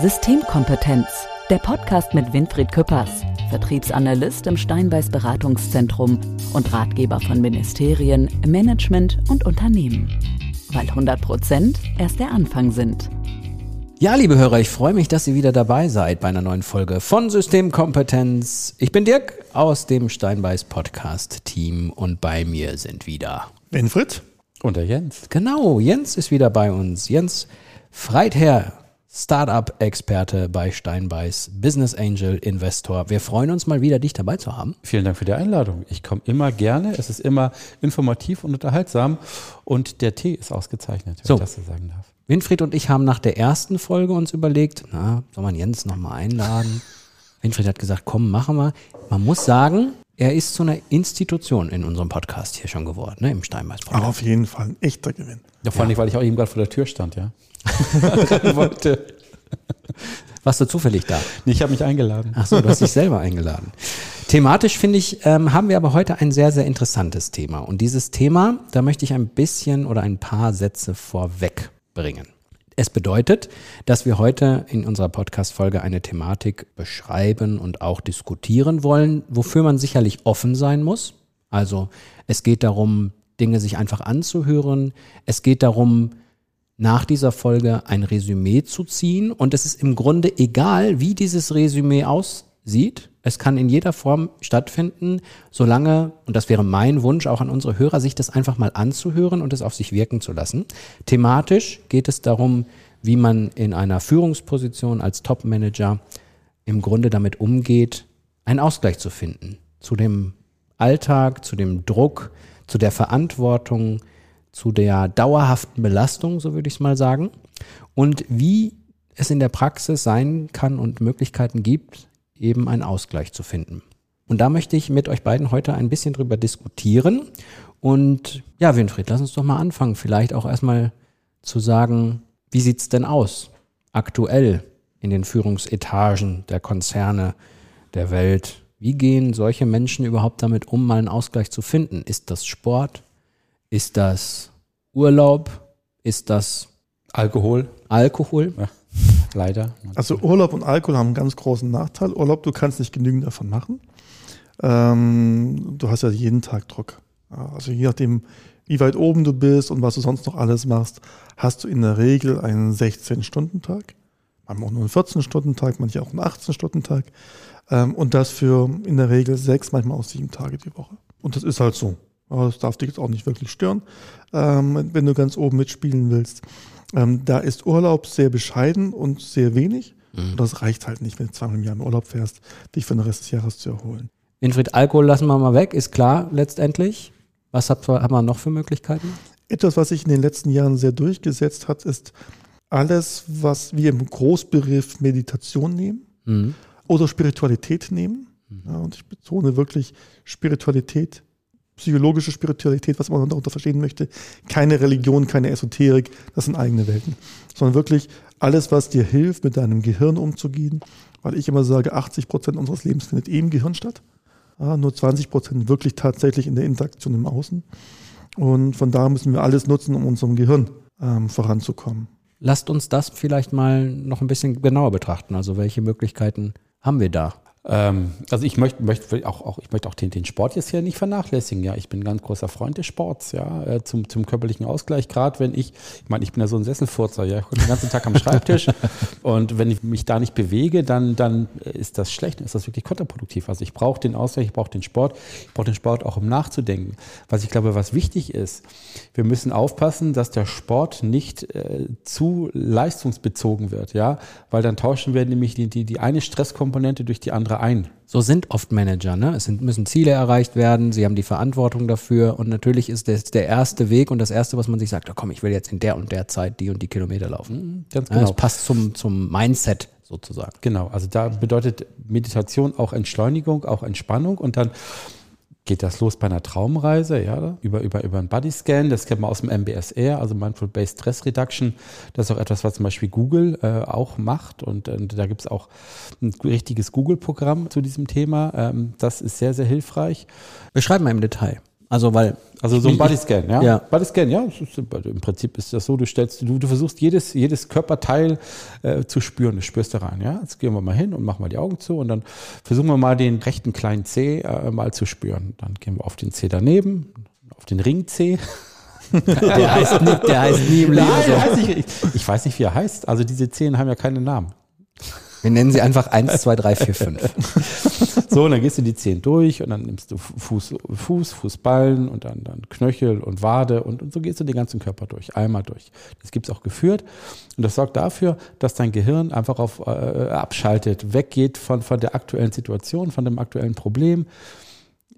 Systemkompetenz, der Podcast mit Winfried Küppers, Vertriebsanalyst im Steinbeiß Beratungszentrum und Ratgeber von Ministerien, Management und Unternehmen. Weil 100 Prozent erst der Anfang sind. Ja, liebe Hörer, ich freue mich, dass ihr wieder dabei seid bei einer neuen Folge von Systemkompetenz. Ich bin Dirk aus dem Steinbeiß Podcast Team und bei mir sind wieder Winfried und der Jens. Genau, Jens ist wieder bei uns. Jens Freitherr Startup-Experte bei Steinbeiß, Business Angel, Investor. Wir freuen uns mal wieder, dich dabei zu haben. Vielen Dank für die Einladung. Ich komme immer gerne. Es ist immer informativ und unterhaltsam. Und der Tee ist ausgezeichnet, wenn so. ich das so sagen darf. Winfried und ich haben nach der ersten Folge uns überlegt, na, soll man Jens nochmal einladen? Winfried hat gesagt, komm, machen wir. Man muss sagen, er ist zu einer Institution in unserem Podcast hier schon geworden, ne, im Steinbeiß Podcast. Auf jeden Fall ein echter Gewinn. Ja, vor allem, ja. weil ich auch eben gerade vor der Tür stand, ja. wollte. Warst du zufällig da? Nee, ich habe mich eingeladen. Ach so, du hast dich selber eingeladen. Thematisch finde ich, ähm, haben wir aber heute ein sehr, sehr interessantes Thema. Und dieses Thema, da möchte ich ein bisschen oder ein paar Sätze vorwegbringen. Es bedeutet, dass wir heute in unserer Podcast-Folge eine Thematik beschreiben und auch diskutieren wollen, wofür man sicherlich offen sein muss. Also es geht darum, Dinge sich einfach anzuhören. Es geht darum, nach dieser Folge ein Resümee zu ziehen. Und es ist im Grunde egal, wie dieses Resümee aussieht. Es kann in jeder Form stattfinden, solange, und das wäre mein Wunsch auch an unsere Hörer, sich das einfach mal anzuhören und es auf sich wirken zu lassen. Thematisch geht es darum, wie man in einer Führungsposition als Top-Manager im Grunde damit umgeht, einen Ausgleich zu finden zu dem Alltag, zu dem Druck, zu der Verantwortung, zu der dauerhaften Belastung, so würde ich es mal sagen, und wie es in der Praxis sein kann und Möglichkeiten gibt, eben einen Ausgleich zu finden. Und da möchte ich mit euch beiden heute ein bisschen drüber diskutieren. Und ja, Winfried, lass uns doch mal anfangen, vielleicht auch erstmal zu sagen, wie sieht's denn aus aktuell in den Führungsetagen der Konzerne der Welt? Wie gehen solche Menschen überhaupt damit um, mal einen Ausgleich zu finden? Ist das Sport? Ist das Urlaub? Ist das Alkohol? Alkohol? Ja, leider. Also Urlaub und Alkohol haben einen ganz großen Nachteil. Urlaub, du kannst nicht genügend davon machen. Ähm, du hast ja jeden Tag Druck. Also je nachdem, wie weit oben du bist und was du sonst noch alles machst, hast du in der Regel einen 16-Stunden-Tag. Manchmal auch nur einen 14-Stunden-Tag, manche auch einen 18-Stunden-Tag. Ähm, und das für in der Regel sechs, manchmal auch sieben Tage die Woche. Und das ist halt so. Aber das darf dich jetzt auch nicht wirklich stören, ähm, wenn du ganz oben mitspielen willst. Ähm, da ist Urlaub sehr bescheiden und sehr wenig. Mhm. Und das reicht halt nicht, wenn du zweimal im Jahr in Urlaub fährst, dich für den Rest des Jahres zu erholen. Winfried, Alkohol lassen wir mal weg, ist klar letztendlich. Was hat, haben wir noch für Möglichkeiten? Etwas, was sich in den letzten Jahren sehr durchgesetzt hat, ist alles, was wir im Großbegriff Meditation nehmen mhm. oder Spiritualität nehmen. Mhm. Ja, und ich betone wirklich Spiritualität psychologische Spiritualität, was man darunter verstehen möchte. Keine Religion, keine Esoterik, das sind eigene Welten. Sondern wirklich alles, was dir hilft, mit deinem Gehirn umzugehen. Weil ich immer sage, 80 Prozent unseres Lebens findet eh im Gehirn statt. Ja, nur 20 Prozent wirklich tatsächlich in der Interaktion im Außen. Und von da müssen wir alles nutzen, um unserem Gehirn ähm, voranzukommen. Lasst uns das vielleicht mal noch ein bisschen genauer betrachten. Also welche Möglichkeiten haben wir da? Ähm, also ich möchte, möchte auch, auch, ich möchte auch den, den Sport jetzt hier nicht vernachlässigen. Ja, ich bin ein ganz großer Freund des Sports, ja, äh, zum, zum körperlichen Ausgleich. Gerade wenn ich, ich meine, ich bin ja so ein Sesselfurzer, ja, ich bin den ganzen Tag am Schreibtisch und wenn ich mich da nicht bewege, dann, dann ist das schlecht, ist das wirklich kontraproduktiv. Also ich brauche den Ausgleich, ich brauche den Sport, ich brauche den Sport auch um nachzudenken. Was ich glaube, was wichtig ist, wir müssen aufpassen, dass der Sport nicht äh, zu leistungsbezogen wird, ja, weil dann tauschen wir nämlich die, die, die eine Stresskomponente durch die andere andere ein. So sind oft Manager, ne? Es sind, müssen Ziele erreicht werden, sie haben die Verantwortung dafür und natürlich ist das der erste Weg und das erste, was man sich sagt, oh komm, ich will jetzt in der und der Zeit die und die Kilometer laufen. Mhm, ganz genau. Ja, das passt zum, zum Mindset sozusagen. Genau, also da bedeutet Meditation auch Entschleunigung, auch Entspannung und dann geht das los bei einer Traumreise, ja, über, über, über einen Bodyscan, das kennt man aus dem MBSR, also Mindful-Based Stress Reduction. Das ist auch etwas, was zum Beispiel Google äh, auch macht und, und da gibt es auch ein richtiges Google-Programm zu diesem Thema. Ähm, das ist sehr, sehr hilfreich. Beschreib mal im Detail. Also weil Also so ein Bodyscan, ja? ja. Bodyscan, ja. Im Prinzip ist das so, du stellst, du, du versuchst jedes, jedes Körperteil äh, zu spüren. Das spürst du rein, ja. Jetzt gehen wir mal hin und machen mal die Augen zu und dann versuchen wir mal den rechten kleinen C äh, mal zu spüren. Dann gehen wir auf den C daneben, auf den Ring C. der heißt, nie, der heißt nie im Leben Nein, so. ich, ich, ich weiß nicht, wie er heißt. Also diese Zehen haben ja keinen Namen. Wir nennen sie einfach 1, 2, 3, 4, 5. So, und dann gehst du die Zehen durch und dann nimmst du Fuß, Fuß, Fußballen und dann, dann Knöchel und Wade und, und so gehst du den ganzen Körper durch, einmal durch. Das gibt's auch geführt und das sorgt dafür, dass dein Gehirn einfach auf äh, abschaltet, weggeht von, von der aktuellen Situation, von dem aktuellen Problem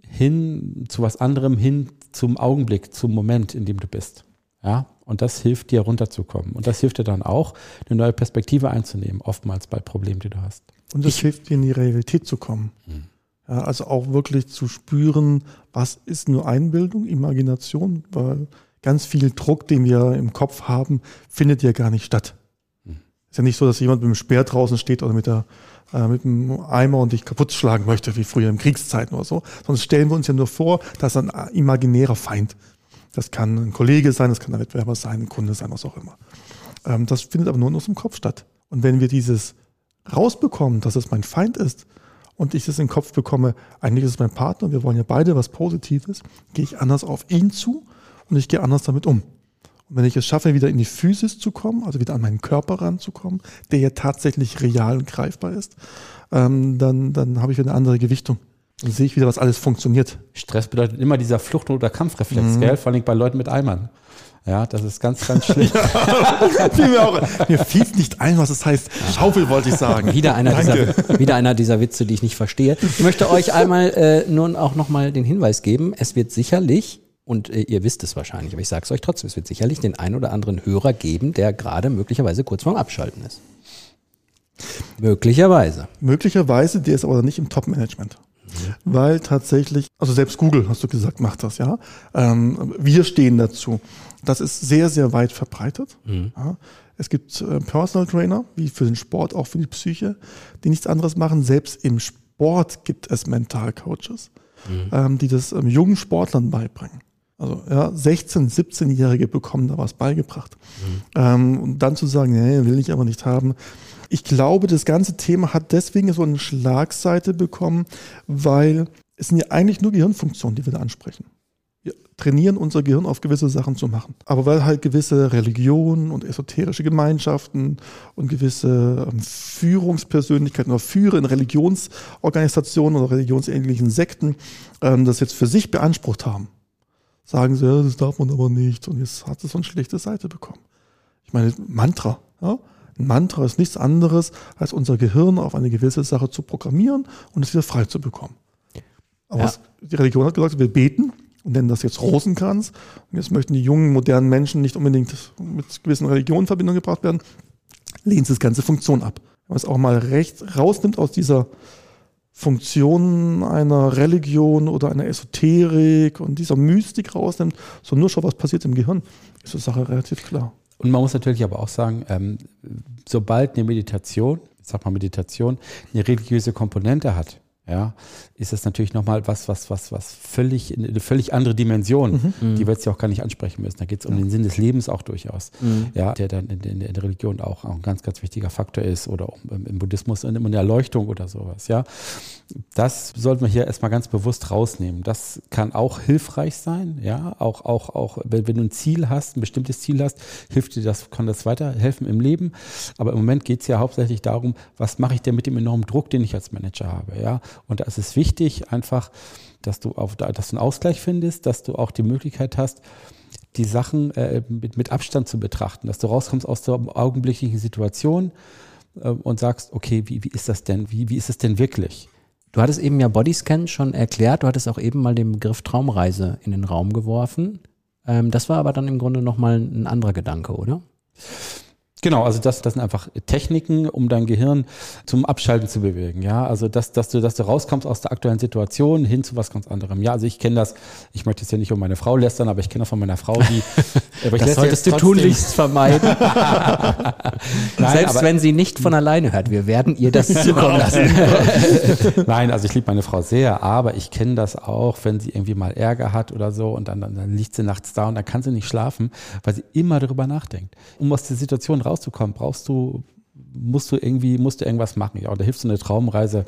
hin zu was anderem, hin zum Augenblick, zum Moment, in dem du bist. Ja, und das hilft dir runterzukommen. Und das hilft dir dann auch, eine neue Perspektive einzunehmen, oftmals bei Problemen, die du hast. Und es hilft dir in die Realität zu kommen. Ja, also auch wirklich zu spüren, was ist nur Einbildung, Imagination, weil ganz viel Druck, den wir im Kopf haben, findet ja gar nicht statt. Ist ja nicht so, dass jemand mit dem Speer draußen steht oder mit, der, äh, mit dem Eimer und dich kaputt schlagen möchte, wie früher in Kriegszeiten oder so. Sonst stellen wir uns ja nur vor, dass ein imaginärer Feind. Das kann ein Kollege sein, das kann ein Wettbewerber sein, ein Kunde sein, was auch immer. Ähm, das findet aber nur in unserem Kopf statt. Und wenn wir dieses rausbekommen, dass es mein Feind ist und ich es in den Kopf bekomme, eigentlich ist es mein Partner, wir wollen ja beide was Positives, gehe ich anders auf ihn zu und ich gehe anders damit um. Und wenn ich es schaffe, wieder in die Physis zu kommen, also wieder an meinen Körper ranzukommen, der ja tatsächlich real und greifbar ist, ähm, dann, dann habe ich wieder eine andere Gewichtung. Dann sehe ich wieder, was alles funktioniert. Stress bedeutet immer dieser Flucht- oder Kampfreflex, gell? Vor allem bei Leuten mit Eimern. Ja, das ist ganz, ganz schlimm. Fiel mir, fiel nicht ein, was es heißt. Schaufel wollte ich sagen. Wieder einer, Danke. dieser, wieder einer dieser Witze, die ich nicht verstehe. Ich möchte euch einmal äh, nun auch nochmal den Hinweis geben, es wird sicherlich, und äh, ihr wisst es wahrscheinlich, aber ich sage es euch trotzdem, es wird sicherlich den einen oder anderen Hörer geben, der gerade möglicherweise kurz vorm Abschalten ist. Möglicherweise. Möglicherweise, der ist aber nicht im Top-Management. Weil tatsächlich, also selbst Google, hast du gesagt, macht das, ja. Ähm, wir stehen dazu. Das ist sehr, sehr weit verbreitet. Ja. Es gibt äh, Personal Trainer, wie für den Sport, auch für die Psyche, die nichts anderes machen. Selbst im Sport gibt es Mentalcoaches, ähm, die das ähm, jungen Sportlern beibringen. Also ja, 16-, 17-Jährige bekommen da was beigebracht. Ähm, und dann zu sagen, nee, will ich aber nicht haben. Ich glaube, das ganze Thema hat deswegen so eine Schlagseite bekommen, weil es sind ja eigentlich nur Gehirnfunktionen, die wir da ansprechen. Wir trainieren unser Gehirn auf gewisse Sachen zu machen. Aber weil halt gewisse Religionen und esoterische Gemeinschaften und gewisse ähm, Führungspersönlichkeiten oder Führer in Religionsorganisationen oder religionsähnlichen Sekten ähm, das jetzt für sich beansprucht haben, sagen sie, ja, das darf man aber nicht. Und jetzt hat es so eine schlechte Seite bekommen. Ich meine, Mantra. Ja? Ein Mantra ist nichts anderes, als unser Gehirn auf eine gewisse Sache zu programmieren und es wieder frei zu bekommen. Aber Ja. was, die Religion hat gesagt, wir beten und nennen das jetzt Rosenkranz. Und jetzt möchten die jungen, modernen Menschen nicht unbedingt mit gewissen Religionen in Verbindung gebracht werden, lehnt das ganze Funktion ab. Wenn man es auch mal recht rausnimmt aus dieser Funktion einer Religion oder einer Esoterik und dieser Mystik rausnimmt, sondern nur schaut, was passiert im Gehirn, ist die Sache relativ klar. Und man muss natürlich aber auch sagen, ähm, sobald eine Meditation, ich sag mal Meditation, eine religiöse Komponente hat, ja, ist das natürlich nochmal was, was, was, was völlig, eine völlig andere Dimension, die wir jetzt ja auch gar nicht ansprechen müssen. Da geht es um den Sinn des Lebens auch durchaus, ja, der dann in, in, in der Religion auch ein ganz, ganz wichtiger Faktor ist oder auch im, im Buddhismus in, in der Erleuchtung oder sowas, ja. Das sollten wir hier erstmal ganz bewusst rausnehmen. Das kann auch hilfreich sein, ja, auch, auch, auch, wenn, wenn du ein Ziel hast, ein bestimmtes Ziel hast, hilft dir das, kann das weiterhelfen im Leben. Aber im Moment geht es ja hauptsächlich darum, was mache ich denn mit dem enormen Druck, den ich als Manager habe, ja. Und da ist es wichtig, einfach, dass du auf, dass du einen Ausgleich findest, dass du auch die Möglichkeit hast, die Sachen äh, mit, mit Abstand zu betrachten, dass du rauskommst aus der augenblicklichen Situation äh, und sagst, okay, wie, wie ist das denn? Wie, wie ist es denn wirklich? Du hattest eben ja Bodyscan schon erklärt, du hattest auch eben mal den Begriff Traumreise in den Raum geworfen. Ähm, das war aber dann im Grunde nochmal ein anderer Gedanke, oder? Genau, also das, das sind einfach Techniken, um dein Gehirn zum Abschalten zu bewegen. Ja, also dass, dass du, dass du rauskommst aus der aktuellen Situation hin zu was ganz anderem. Ja, also ich kenne das. Ich möchte jetzt ja nicht um meine Frau lästern, aber ich kenne das von meiner Frau, die. Aber das solltest du tunlichst vermeiden. Nein, Selbst wenn sie nicht von alleine hört, wir werden ihr das zukommen lassen. Nein, also ich liebe meine Frau sehr, aber ich kenne das auch, wenn sie irgendwie mal Ärger hat oder so und dann, dann, dann liegt sie nachts da und dann kann sie nicht schlafen, weil sie immer darüber nachdenkt. Um aus der Situation rauszukommen, brauchst du musst du irgendwie, musst du irgendwas machen, ja, oder hilft so eine Traumreise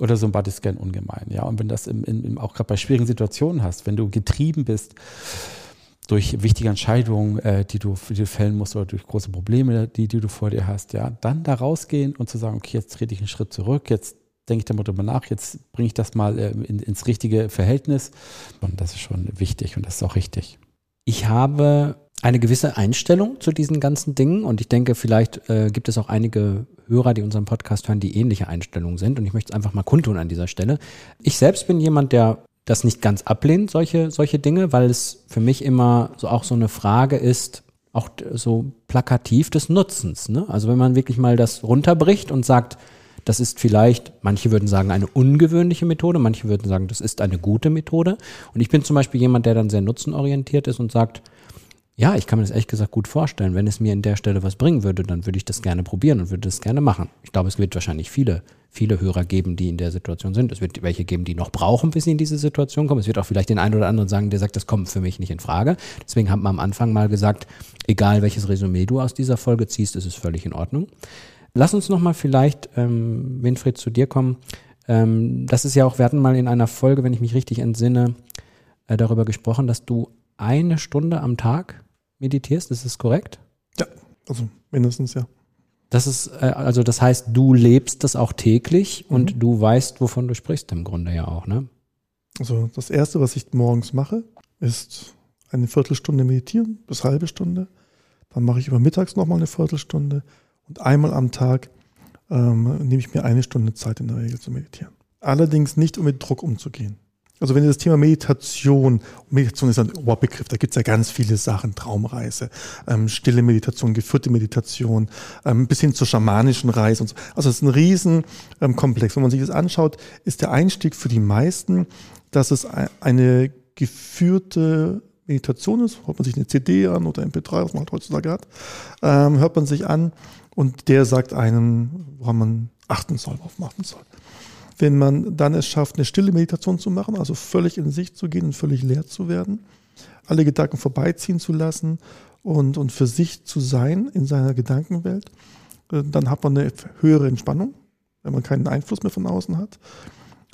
oder so ein Bodyscan ungemein, ja, und wenn das im, im, auch gerade bei schwierigen Situationen hast, wenn du getrieben bist durch wichtige Entscheidungen, äh, die, du, die du fällen musst oder durch große Probleme, die, die du vor dir hast, ja, dann da rausgehen und zu sagen, okay, jetzt trete ich einen Schritt zurück, jetzt denke ich darüber nach, jetzt bringe ich das mal äh, in, ins richtige Verhältnis. Und das ist schon wichtig und das ist auch richtig. Ich habe eine gewisse Einstellung zu diesen ganzen Dingen und ich denke, vielleicht äh, gibt es auch einige Hörer, die unseren Podcast hören, die ähnliche Einstellungen sind und ich möchte es einfach mal kundtun an dieser Stelle. Ich selbst bin jemand, der das nicht ganz ablehnt, solche, solche Dinge, weil es für mich immer so auch so eine Frage ist, auch so plakativ des Nutzens. Ne? Also wenn man wirklich mal das runterbricht und sagt, das ist vielleicht, manche würden sagen, eine ungewöhnliche Methode, manche würden sagen, das ist eine gute Methode. Und ich bin zum Beispiel jemand, der dann sehr nutzenorientiert ist und sagt, ja, ich kann mir das ehrlich gesagt gut vorstellen. Wenn es mir in der Stelle was bringen würde, dann würde ich das gerne probieren und würde das gerne machen. Ich glaube, es wird wahrscheinlich viele, viele Hörer geben, die in der Situation sind. Es wird welche geben, die noch brauchen, bis sie in diese Situation kommen. Es wird auch vielleicht den einen oder anderen sagen, der sagt, das kommt für mich nicht in Frage. Deswegen haben wir am Anfang mal gesagt, egal welches Resümee du aus dieser Folge ziehst, ist es völlig in Ordnung. Lass uns nochmal vielleicht, ähm, Winfried, zu dir kommen. Ähm, das ist ja auch, wir hatten mal in einer Folge, wenn ich mich richtig entsinne, äh, darüber gesprochen, dass du eine Stunde am Tag meditierst, ist das korrekt? Ja, also mindestens, ja. Das ist, äh, also das heißt, du lebst das auch täglich mhm. und du weißt, wovon du sprichst im Grunde ja auch, ne? Also das erste, was ich morgens mache, ist eine Viertelstunde meditieren bis halbe Stunde. Dann mache ich über mittags nochmal eine Viertelstunde und einmal am Tag ähm, nehme ich mir eine Stunde Zeit in der Regel zu meditieren. Allerdings nicht, um mit Druck umzugehen. Also wenn ihr das Thema Meditation, Meditation ist ein Oberbegriff, da gibt es ja ganz viele Sachen, Traumreise, ähm, stille Meditation, geführte Meditation, ähm, bis hin zur schamanischen Reise und so. Also es ist ein Riesenkomplex. Ähm, Wenn man sich das anschaut, ist der Einstieg für die meisten, dass es eine geführte Meditation ist, hört man sich eine CD an oder MP3, was man halt heutzutage hat, ähm, hört man sich an und der sagt einem, woran man achten soll, worauf man achten soll wenn man dann es schafft, eine stille Meditation zu machen, also völlig in sich zu gehen und völlig leer zu werden, alle Gedanken vorbeiziehen zu lassen und, und für sich zu sein in seiner Gedankenwelt, äh, dann hat man eine höhere Entspannung, wenn man keinen Einfluss mehr von außen hat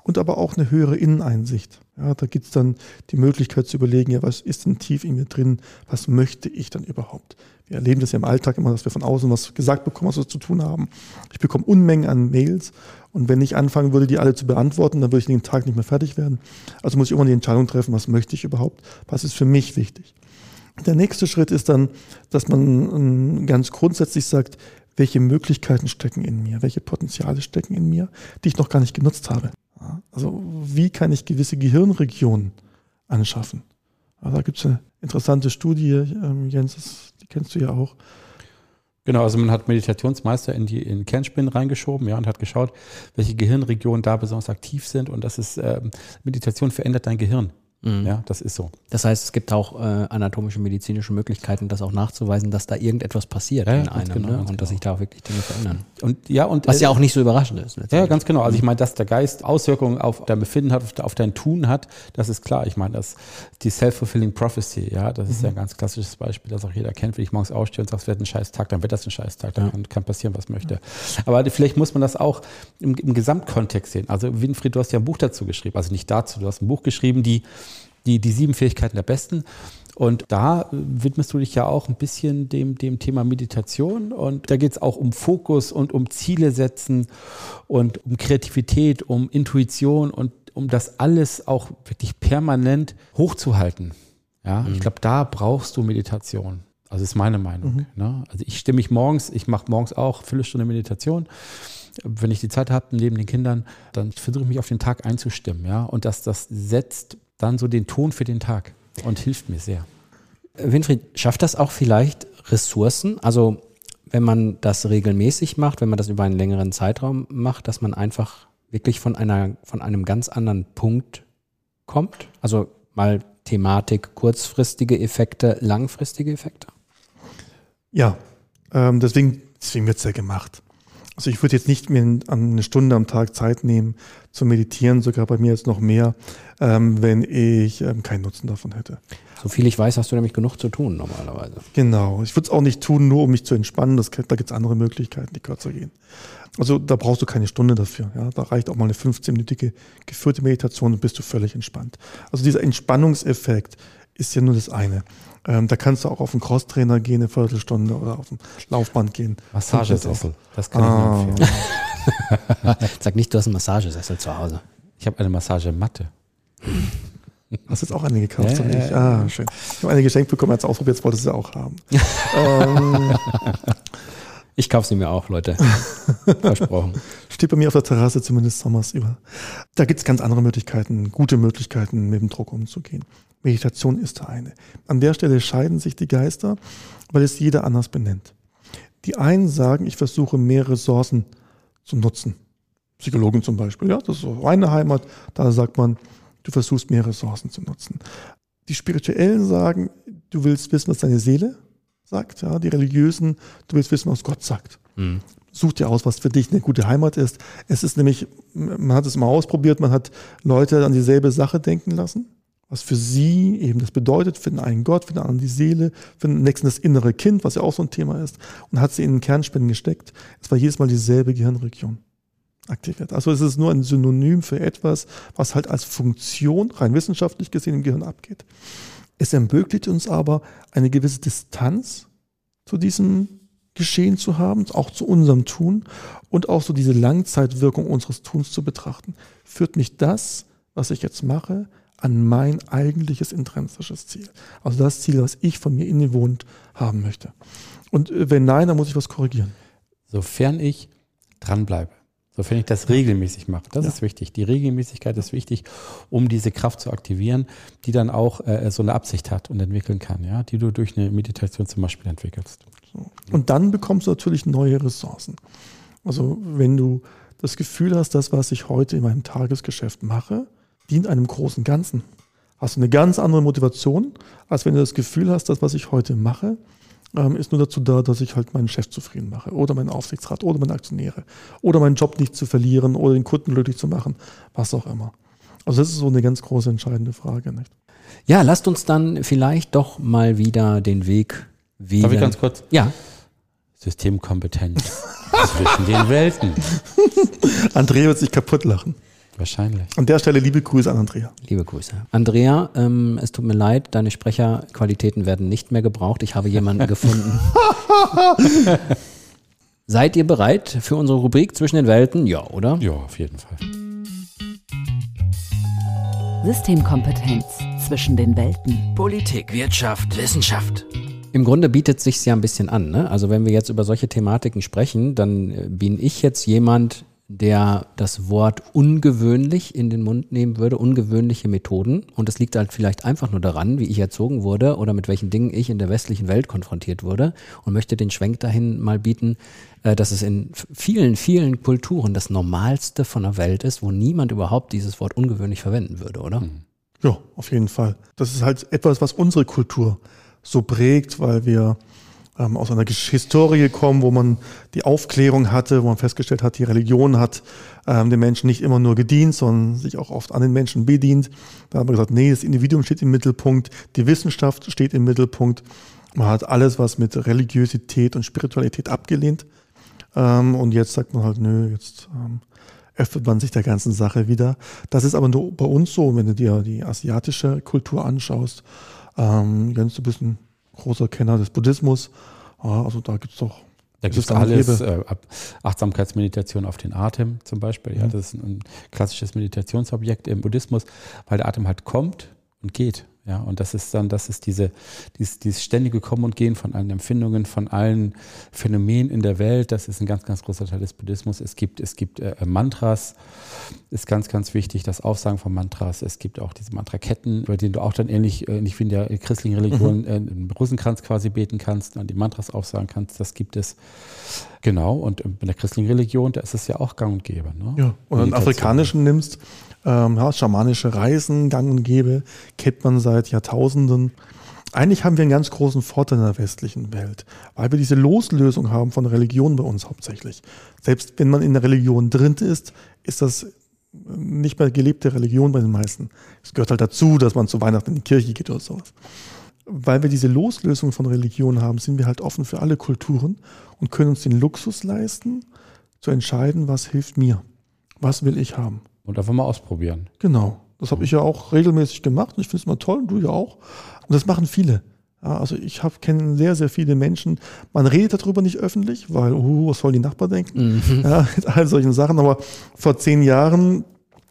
und aber auch eine höhere Inneneinsicht. Ja, da gibt es dann die Möglichkeit zu überlegen, ja, was ist denn tief in mir drin, was möchte ich dann überhaupt? Wir erleben das ja im Alltag immer, dass wir von außen was gesagt bekommen, was wir zu tun haben. Ich bekomme Unmengen an Mails und wenn ich anfangen würde, die alle zu beantworten, dann würde ich den Tag nicht mehr fertig werden. Also muss ich immer die Entscheidung treffen, was möchte ich überhaupt, was ist für mich wichtig. Der nächste Schritt ist dann, dass man ähm, ganz grundsätzlich sagt, welche Möglichkeiten stecken in mir, welche Potenziale stecken in mir, die ich noch gar nicht genutzt habe. Also wie kann ich gewisse Gehirnregionen anschaffen? Also da gibt es eine interessante Studie, ähm, Jens, die kennst du ja auch. Genau, also man hat Meditationsmeister in die in Kernspinnen reingeschoben, ja, und hat geschaut, welche Gehirnregionen da besonders aktiv sind. Und das ist ähm, Meditation verändert dein Gehirn. Mhm. Ja, das ist so. Das heißt, es gibt auch äh, anatomische, medizinische Möglichkeiten, das auch nachzuweisen, dass da irgendetwas passiert ja, in einem genau, ne? und genau. dass sich da auch wirklich Dinge verändern. Und ja und was ja auch nicht so überraschend ist. Ja, ganz genau. Also ich meine, dass der Geist Auswirkungen auf dein Befinden hat, auf, dein Tun hat, das ist klar. Ich meine, das die self-fulfilling prophecy, ja, das ist mhm. ja ein ganz klassisches Beispiel, das auch jeder kennt. Wenn ich morgens aufstehe und sage, es wird ein scheiß Tag, dann wird das ein scheiß Tag, dann ja. kann passieren, was möchte. Aber vielleicht muss man das auch im, im Gesamtkontext sehen. Also Winfried, du hast ja ein Buch dazu geschrieben, also nicht dazu, du hast ein Buch geschrieben, die die, die sieben Fähigkeiten der Besten. Und da widmest du dich ja auch ein bisschen dem, dem Thema Meditation. Und da geht es auch um Fokus und um Ziele setzen und um Kreativität, um Intuition und um das alles auch wirklich permanent hochzuhalten. Ja, mhm. ich glaube, da brauchst du Meditation. Also ist meine Meinung. Mhm. Ne? Also ich stimme mich morgens, ich mache morgens auch Viertelstunde Meditation. Wenn ich die Zeit habe, neben den Kindern, dann versuche ich mich auf den Tag einzustimmen. Ja? Und das, das setzt dann so den Ton für den Tag und hilft mir sehr. Winfried, schafft das auch vielleicht Ressourcen? Also wenn man das regelmäßig macht, wenn man das über einen längeren Zeitraum macht, dass man einfach wirklich von einer, von einem ganz anderen Punkt kommt? Also mal Thematik, kurzfristige Effekte, langfristige Effekte? Ja, ähm, deswegen, deswegen wird es ja gemacht. Also ich würde jetzt nicht mir eine Stunde am Tag Zeit nehmen zu meditieren, sogar bei mir jetzt noch mehr, ähm, wenn ich ähm, keinen Nutzen davon hätte. So viel ich weiß, hast du nämlich genug zu tun normalerweise. Genau. Ich würde es auch nicht tun, nur um mich zu entspannen. Das, da gibt es andere Möglichkeiten, die kürzer gehen. Also da brauchst du keine Stunde dafür. Ja? Da reicht auch mal eine 15-minütige geführte Meditation und bist du völlig entspannt. Also dieser Entspannungseffekt ist ja nur das eine. Ähm, da kannst du auch auf einen Crosstrainer gehen, eine Viertelstunde oder auf ein Laufband gehen. Massagesessel, das kann ah. ich nur empfehlen. Sag nicht, du hast einen Massagesessel zu Hause. Ich habe eine Massagematte. Hast du jetzt auch eine gekauft? Ja, ja, ja. Ah, schön. Ich habe eine geschenkt bekommen, als ausprobiert, jetzt wolltest du sie auch haben. ähm, ich kaufe sie mir auch, Leute. Versprochen. Steht bei mir auf der Terrasse zumindest sommers über. Da gibt es ganz andere Möglichkeiten, gute Möglichkeiten, mit dem Druck umzugehen. Meditation ist da eine. An der Stelle scheiden sich die Geister, weil es jeder anders benennt. Die einen sagen, ich versuche mehr Ressourcen zu nutzen. Psychologen zum Beispiel, ja, das ist eine Heimat, da sagt man, du versuchst mehr Ressourcen zu nutzen. Die Spirituellen sagen, du willst wissen, was deine Seele sagt, ja, die Religiösen, du willst wissen, was Gott sagt. Mhm. Such dir aus, was für dich eine gute Heimat ist. Es ist nämlich, man hat es mal ausprobiert, man hat Leute an dieselbe Sache denken lassen was für sie eben das bedeutet, für den einen Gott, für den anderen die Seele, für den nächsten das innere Kind, was ja auch so ein Thema ist, und hat sie in den Kernspinnen gesteckt. Es war jedes Mal dieselbe Gehirnregion aktiviert. Also es ist nur ein Synonym für etwas, was halt als Funktion, rein wissenschaftlich gesehen, im Gehirn abgeht. Es ermöglicht uns aber eine gewisse Distanz zu diesem Geschehen zu haben, auch zu unserem Tun und auch so diese Langzeitwirkung unseres Tuns zu betrachten. Führt mich das, was ich jetzt mache, an mein eigentliches intrinsisches Ziel. Also das Ziel, was ich von mir innewohnt haben möchte. Und äh, wenn nein, dann muss ich was korrigieren. Sofern ich dranbleibe, sofern ich das regelmäßig mache, das ja. ist wichtig. Die Regelmäßigkeit ist wichtig, um diese Kraft zu aktivieren, die dann auch äh, so eine Absicht hat und entwickeln kann, ja, die du durch eine Meditation zum Beispiel entwickelst. So. Und dann bekommst du natürlich neue Ressourcen. Also wenn du das Gefühl hast, das, was ich heute in meinem Tagesgeschäft mache, dient einem großen Ganzen. Hast du eine ganz andere Motivation, als wenn du das Gefühl hast, das, was ich heute mache, ähm, ist nur dazu da, dass ich halt meinen Chef zufrieden mache oder meinen Aufsichtsrat oder meine Aktionäre oder meinen Job nicht zu verlieren oder den Kunden glücklich zu machen, was auch immer. Also das ist so eine ganz große entscheidende Frage. Nicht? Ja, lasst uns dann vielleicht doch mal wieder den Weg wählen. Darf ich ganz kurz? Ja. Systemkompetenz zwischen den Welten. André wird sich kaputt lachen. Wahrscheinlich. An der Stelle liebe Grüße an Andrea. Liebe Grüße. Andrea, ähm, es tut mir leid, deine Sprecherqualitäten werden nicht mehr gebraucht. Ich habe jemanden gefunden. Seid ihr bereit für unsere Rubrik zwischen den Welten? Ja, oder? Ja, auf jeden Fall. Systemkompetenz zwischen den Welten. Politik, Wirtschaft, Wissenschaft. Im Grunde bietet sich ja ein bisschen an. Ne? Also wenn wir jetzt über solche Thematiken sprechen, dann äh, bin ich jetzt jemand, der das Wort ungewöhnlich in den Mund nehmen würde, ungewöhnliche Methoden. Und es liegt halt vielleicht einfach nur daran, wie ich erzogen wurde oder mit welchen Dingen ich in der westlichen Welt konfrontiert wurde und möchte den Schwenk dahin mal bieten, äh, dass es in vielen, vielen Kulturen das Normalste von der Welt ist, wo niemand überhaupt dieses Wort ungewöhnlich verwenden würde, oder? Mhm. Ja, auf jeden Fall. Das ist halt etwas, was unsere Kultur so prägt, weil wir ähm, aus einer Historie kommen, wo man die Aufklärung hatte, wo man festgestellt hat, die Religion hat ähm, den Menschen nicht immer nur gedient, sondern sich auch oft an den Menschen bedient. Da haben wir gesagt, nee, das Individuum steht im Mittelpunkt, die Wissenschaft steht im Mittelpunkt. Man hat alles, was mit Religiosität und Spiritualität abgelehnt. Ähm, und jetzt sagt man halt, nö, jetzt ähm, öffnet man sich der ganzen Sache wieder. Das ist aber nur bei uns so, wenn du dir die asiatische Kultur anschaust, ähm, du bist ein großer Kenner des Buddhismus. Also da gibt es doch. Da gibt es alles, äh, Achtsamkeitsmeditation auf den Atem zum Beispiel. Ja, mhm. das ist ein klassisches Meditationsobjekt im Buddhismus, weil der Atem halt kommt und geht. Ja, und das ist dann, das ist diese, dieses, dieses ständige Kommen und Gehen von allen Empfindungen, von allen Phänomenen in der Welt. Das ist ein ganz, ganz großer Teil des Buddhismus. Es gibt, es gibt äh, Mantras, ist ganz, ganz wichtig, das Aufsagen von Mantras. Es gibt auch diese Mantraketten, bei denen du auch dann ähnlich, äh, nicht wie in der christlichen Religion, mhm. äh, einen Rosenkranz quasi beten kannst, und die Mantras aufsagen kannst. Das gibt es. Genau, und in der christlichen Religion, da ist es ja auch gang und gäbe. Ne? Ja, und den afrikanischen nimmst, ähm, ja, schamanische Reisen, gang und gäbe, kennt man seit Jahrtausenden. Eigentlich haben wir einen ganz großen Vorteil in der westlichen Welt, weil wir diese Loslösung haben von Religion bei uns hauptsächlich. Selbst wenn man in der Religion drin ist, ist das nicht mehr gelebte Religion bei den meisten. Es gehört halt dazu, dass man zu Weihnachten in die Kirche geht oder sowas. Weil wir diese Loslösung von Religion haben, sind wir halt offen für alle Kulturen und können uns den Luxus leisten, zu entscheiden, was hilft mir, was will ich haben. Und einfach mal ausprobieren. Genau. Das habe ich ja auch regelmäßig gemacht und ich finde es mal toll, du ja auch. Und das machen viele. Ja, also ich kenne sehr, sehr viele Menschen. Man redet darüber nicht öffentlich, weil, uh, was sollen die Nachbarn denken? Mhm. Ja, mit all solchen Sachen. Aber vor zehn Jahren,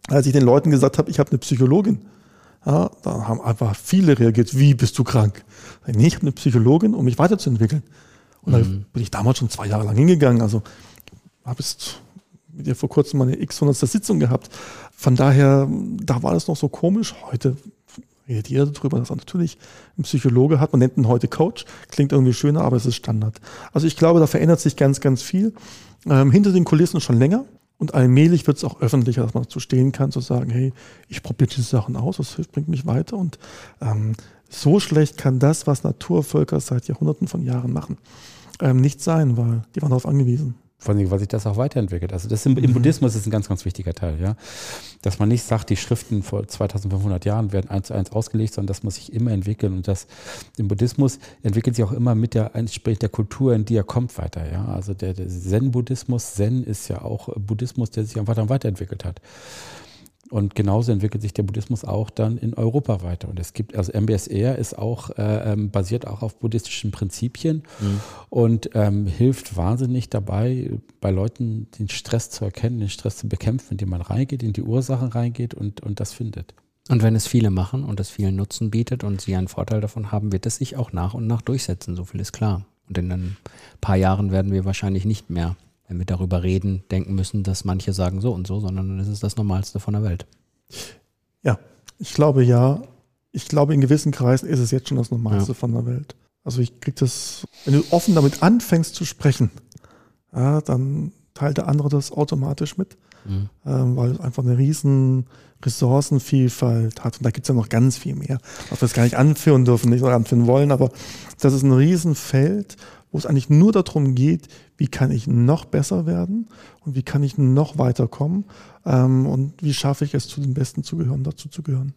als ich den Leuten gesagt habe, ich habe eine Psychologin, ja, da haben einfach viele reagiert, wie bist du krank? Nee, ich habe eine Psychologin, um mich weiterzuentwickeln. Und mhm. da bin ich damals schon zwei Jahre lang hingegangen. Also habe es mit ihr vor kurzem meine x-100. Sitzung gehabt. Von daher, da war das noch so komisch. Heute redet jeder darüber, dass natürlich ein Psychologe hat. Man nennt ihn heute Coach. Klingt irgendwie schöner, aber es ist Standard. Also ich glaube, da verändert sich ganz, ganz viel. Ähm, hinter den Kulissen schon länger. Und allmählich wird es auch öffentlicher, dass man dazu stehen kann, zu sagen, hey, ich probiere diese Sachen aus, das bringt mich weiter. Und ähm, so schlecht kann das, was Naturvölker seit Jahrhunderten von Jahren machen, ähm, nicht sein, weil die waren darauf angewiesen vor allem, weil sich das auch weiterentwickelt. Also das im, im mhm. Buddhismus ist ein ganz, ganz wichtiger Teil, ja. Dass man nicht sagt, die Schriften vor 2500 Jahren werden eins zu eins ausgelegt, sondern das muss sich immer entwickeln. Und das im Buddhismus entwickelt sich auch immer mit der entsprechend der Kultur, in die er kommt, weiter, ja. Also der, der Zen-Buddhismus, Zen ist ja auch Buddhismus, der sich einfach dann weiterentwickelt hat. Und genauso entwickelt sich der Buddhismus auch dann in Europa weiter. Und es gibt, also MBSR ist auch, äh, ähm, basiert auch auf buddhistischen Prinzipien mhm. und ähm, hilft wahnsinnig dabei, bei Leuten den Stress zu erkennen, den Stress zu bekämpfen, indem man reingeht, in die Ursachen reingeht und, und das findet. Und wenn es viele machen und es vielen Nutzen bietet und sie einen Vorteil davon haben, wird es sich auch nach und nach durchsetzen, so viel ist klar. Und in ein paar Jahren werden wir wahrscheinlich nicht mehr wenn wir darüber reden, denken müssen, dass manche sagen so und so, sondern es ist das Normalste von der Welt. Ja, ich glaube ja. Ich glaube, in gewissen Kreisen ist es jetzt schon das Normalste ja. von der Welt. Also ich kriege das, wenn du offen damit anfängst zu sprechen, ja, dann teilt der andere das automatisch mit, mhm. ähm, weil es einfach eine riesen Ressourcenvielfalt hat. Und da gibt es ja noch ganz viel mehr, was wir jetzt gar nicht anführen dürfen, nicht anführen wollen, aber das ist ein Riesenfeld wo es eigentlich nur darum geht, wie kann ich noch besser werden und wie kann ich noch weiterkommen ähm, und wie schaffe ich es, zu den Besten zu gehören, dazu zu gehören.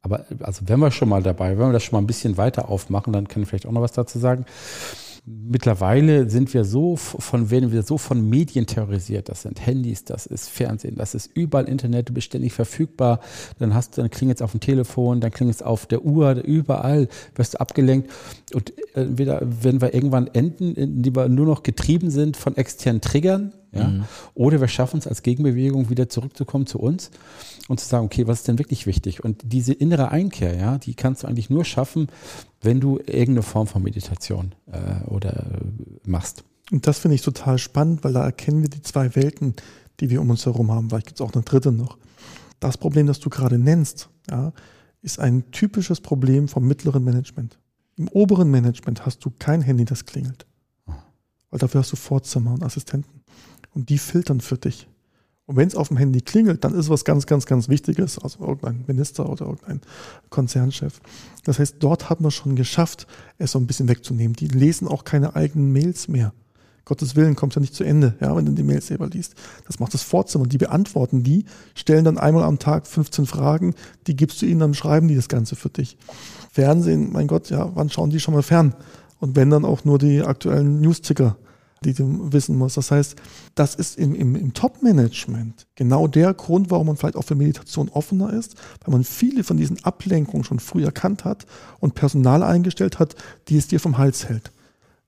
Aber also wenn wir schon mal dabei, wenn wir das schon mal ein bisschen weiter aufmachen, dann kann ich vielleicht auch noch was dazu sagen mittlerweile sind wir so von, werden wir so von Medien terrorisiert. Das sind Handys, das ist Fernsehen, das ist überall Internet, du bist ständig verfügbar. Dann hast, dann klingelt es auf dem Telefon, dann klingelt es auf der Uhr, überall wirst du abgelenkt. Und entweder, wenn wir irgendwann enden, die wir nur noch getrieben sind von externen Triggern, ja, mhm. oder wir schaffen es als Gegenbewegung wieder zurückzukommen zu uns und zu sagen, okay, was ist denn wirklich wichtig? Und diese innere Einkehr, ja, die kannst du eigentlich nur schaffen, wenn du irgendeine Form von Meditation äh, oder äh, machst. Und das finde ich total spannend, weil da erkennen wir die zwei Welten, die wir um uns herum haben. Vielleicht gibt es auch eine dritte noch. Das Problem, das du gerade nennst, ja, ist ein typisches Problem vom mittleren Management. Im oberen Management hast du kein Handy, das klingelt. Weil dafür hast du Vorzimmer und Assistenten. Und die filtern für dich. Und wenn es auf dem Handy klingelt, dann ist was ganz, ganz, ganz Wichtiges, also irgendein Minister oder irgendein Konzernchef. Das heißt, dort hat man schon geschafft, es so ein bisschen wegzunehmen. Die lesen auch keine eigenen Mails mehr. Gottes Willen kommt ja nicht zu Ende, ja, wenn du die Mails selber liest. Das macht das Vorzimmer. Die beantworten die, stellen dann einmal am Tag 15 Fragen, die gibst du ihnen, dann schreiben die das Ganze für dich. Fernsehen, mein Gott, ja, wann schauen die schon mal fern? Und wenn dann auch nur die aktuellen News-Ticker die du wissen musst. Das heißt, das ist im, im, im Top-Management genau der Grund, warum man vielleicht auch für Meditation offener ist, weil man viele von diesen Ablenkungen schon früh erkannt hat und Personal eingestellt hat, die es dir vom Hals hält.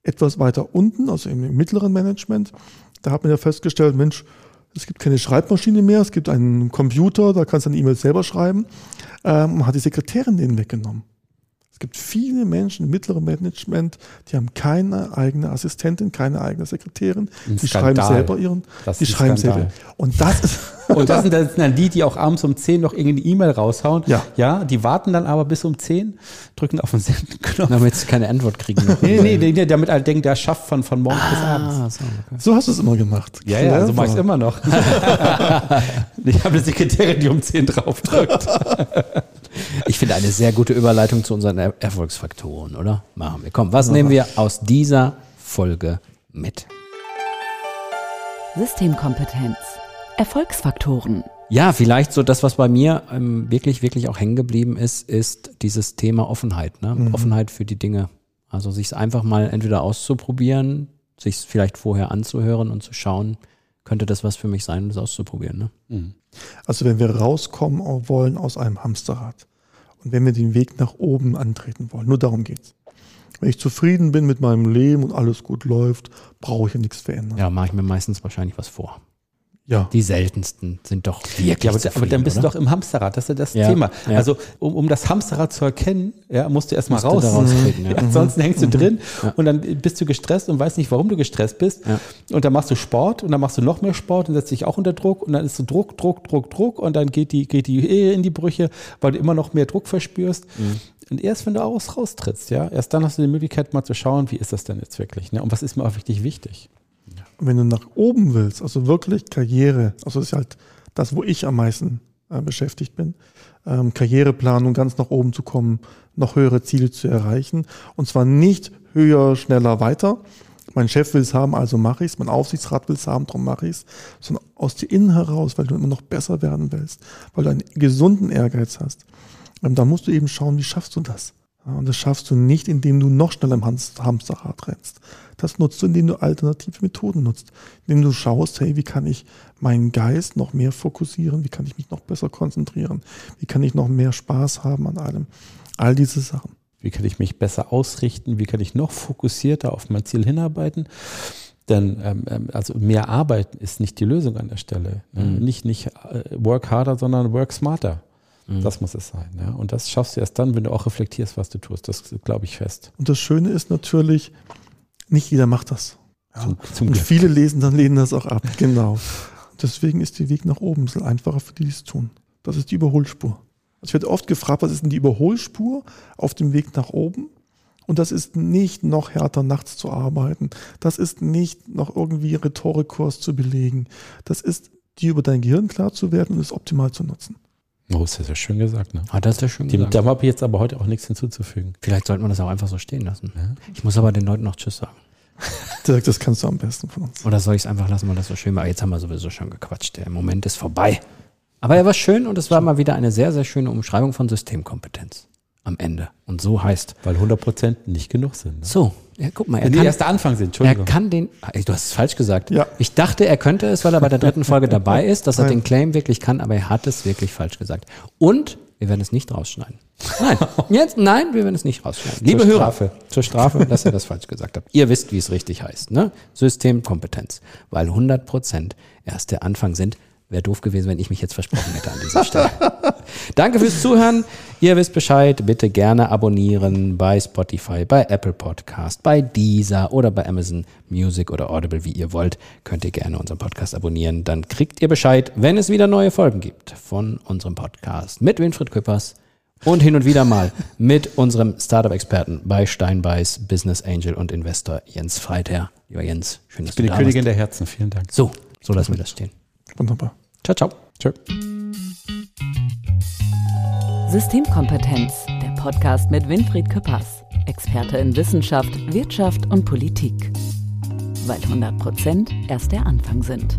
Etwas weiter unten, also im mittleren Management, da hat man ja festgestellt, Mensch, es gibt keine Schreibmaschine mehr, es gibt einen Computer, da kannst du eine E-Mail selber schreiben. Ähm, man hat die Sekretärin denen weggenommen. Gibt viele Menschen im mittleren Management, die haben keine eigene Assistentin, keine eigene Sekretärin. Ein die Skandal. schreiben selber ihren, Das die schreiben Skandal. selber. Und das ist, Und das sind, dann die, die auch abends um 10 noch irgendeine E-Mail raushauen. Ja. ja. Die warten dann aber bis um 10, drücken auf den Senden-Knopf. Damit sie keine Antwort kriegen. Nee, nee, nee, damit alle denken, der schafft von, von morgens bis abends. Ah, so, okay. so hast du es immer gemacht. Ja, ja, so mache ich es immer noch. ich habe eine Sekretärin, die um 10 draufdrückt. Ich finde eine sehr gute Überleitung zu unseren er Erfolgsfaktoren, oder? Machen wir. Komm, was nehmen wir aus dieser Folge mit? Systemkompetenz. Erfolgsfaktoren. Ja, vielleicht so das, was bei mir ähm, wirklich, wirklich auch hängen geblieben ist, ist dieses Thema Offenheit. Ne? Offenheit für die Dinge. Also sich einfach mal entweder auszuprobieren, sich vielleicht vorher anzuhören und zu schauen, könnte das was für mich sein, das auszuprobieren. Ne? Also wenn wir rauskommen wollen aus einem Hamsterrad und wenn wir den Weg nach oben antreten wollen, nur darum geht's. Wenn ich zufrieden bin mit meinem Leben und alles gut läuft, brauche ich ja nichts verändern. Ja, mache ich mir meistens wahrscheinlich was vor. Ja. Die seltensten sind doch wirklich Ja, aber, aber dann bist oder? du doch im Hamsterrad, das ist ja das Ja, Thema. ja. Also um, um das Hamsterrad zu erkennen, ja, musst du erstmal Musst du raus. da raustreten, ja. Mhm. Ja, ansonsten hängst du drin und dann bist du gestresst und weißt nicht, warum du gestresst bist. Ja. Und dann machst du Sport und dann machst du noch mehr Sport und setzt dich auch unter Druck und dann ist so Druck, Druck, Druck, Druck und dann geht die, geht die Ehe in die Brüche, weil du immer noch mehr Druck verspürst. Mhm. Und erst wenn du aus, raustrittst, ja, erst dann hast du die Möglichkeit mal zu schauen, wie ist das denn jetzt wirklich, ne? Und was ist mir auch wirklich wichtig? Und wenn du nach oben willst, also wirklich Karriere, also das ist halt das, wo ich am meisten äh, beschäftigt bin, ähm, Karriereplanung, ganz nach oben zu kommen, noch höhere Ziele zu erreichen. Und zwar nicht höher, schneller, weiter. Mein Chef will es haben, also mache ich es. Mein Aufsichtsrat will es haben, darum mache ich es. Sondern aus dir innen heraus, weil du immer noch besser werden willst, weil du einen gesunden Ehrgeiz hast. Ähm, da musst du eben schauen, wie schaffst du das? Und das schaffst du nicht, indem du noch schneller im Hamsterrad rennst. Das nutzt du, indem du alternative Methoden nutzt. Indem du schaust, hey, wie kann ich meinen Geist noch mehr fokussieren? Wie kann ich mich noch besser konzentrieren? Wie kann ich noch mehr Spaß haben an allem? All diese Sachen. Wie kann ich mich besser ausrichten? Wie kann ich noch fokussierter auf mein Ziel hinarbeiten? Denn ähm, ähm, also mehr arbeiten ist nicht die Lösung an der Stelle. Ne? Nicht, nicht äh, work harder, sondern work smarter. Das muss es sein. Ja? Und das schaffst du erst dann, wenn du auch reflektierst, was du tust. Das glaube ich fest. Und das Schöne ist natürlich, nicht jeder macht das. Ja. Zum, zum Und Glück. viele lesen dann lehnen das auch ab. Genau. Deswegen ist der Weg nach oben ein bisschen einfacher für die, die es tun. Das ist die Überholspur. Es wird oft gefragt, was ist denn die Überholspur auf dem Weg nach oben? Und das ist nicht noch härter nachts zu arbeiten. Das ist nicht noch irgendwie Rhetorikkurs zu belegen. Das ist, dir über dein Gehirn klar zu werden und es optimal zu nutzen. Oh, ist das ja schön gesagt. Ne? Hat das ja schön Dem, gesagt. dem habe ich jetzt aber heute auch nichts hinzuzufügen. Vielleicht sollte man das auch einfach so stehen lassen. Ich muss aber den Leuten noch Tschüss sagen. Dirk, das kannst du am besten von uns. Oder soll ich es einfach lassen, weil das so schön war? Jetzt haben wir sowieso schon gequatscht. Der Moment ist vorbei. Aber er war schön und es war mal wieder eine sehr, sehr schöne Umschreibung von Systemkompetenz am Ende. Und so heißt, Weil 100% nicht genug sind. Ne? so, ja, guck mal, er die kann, erst der Anfang sind, er Entschuldigung. kann den, ah, du hast es falsch gesagt. Ja. Ich dachte, er könnte es, weil er bei der dritten Folge dabei ist, dass er Nein. den Claim wirklich kann, aber er hat es wirklich falsch gesagt. Und wir werden es nicht rausschneiden. Nein, jetzt, nein, wir werden es nicht rausschneiden. Liebe Hörer, Strafe. zur Strafe, dass ihr das falsch gesagt habt. Ihr wisst, wie es richtig heißt, ne? Systemkompetenz. Weil 100 Prozent erst der Anfang sind. Wäre doof gewesen, wenn ich mich jetzt versprochen hätte an dieser Stelle. Danke fürs Zuhören. Ihr wisst Bescheid. Bitte gerne abonnieren bei Spotify, bei Apple Podcast, bei Deezer oder bei Amazon Music oder Audible, wie ihr wollt. Könnt ihr gerne unseren Podcast abonnieren. Dann kriegt ihr Bescheid, wenn es wieder neue Folgen gibt von unserem Podcast mit Winfried Küppers und hin und wieder mal mit unserem Startup-Experten bei Steinbeiß, Business Angel und Investor Jens Freither. Lieber Jens, schön, dass Ich bin du die da Königin bist. der Herzen. Vielen Dank. So, so lassen wir das stehen. Wunderbar. Ciao, ciao. Tschö. Systemkompetenz, der Podcast mit Winfried Küppers, Experte in Wissenschaft, Wirtschaft und Politik. Weil 100 Prozent erst der Anfang sind.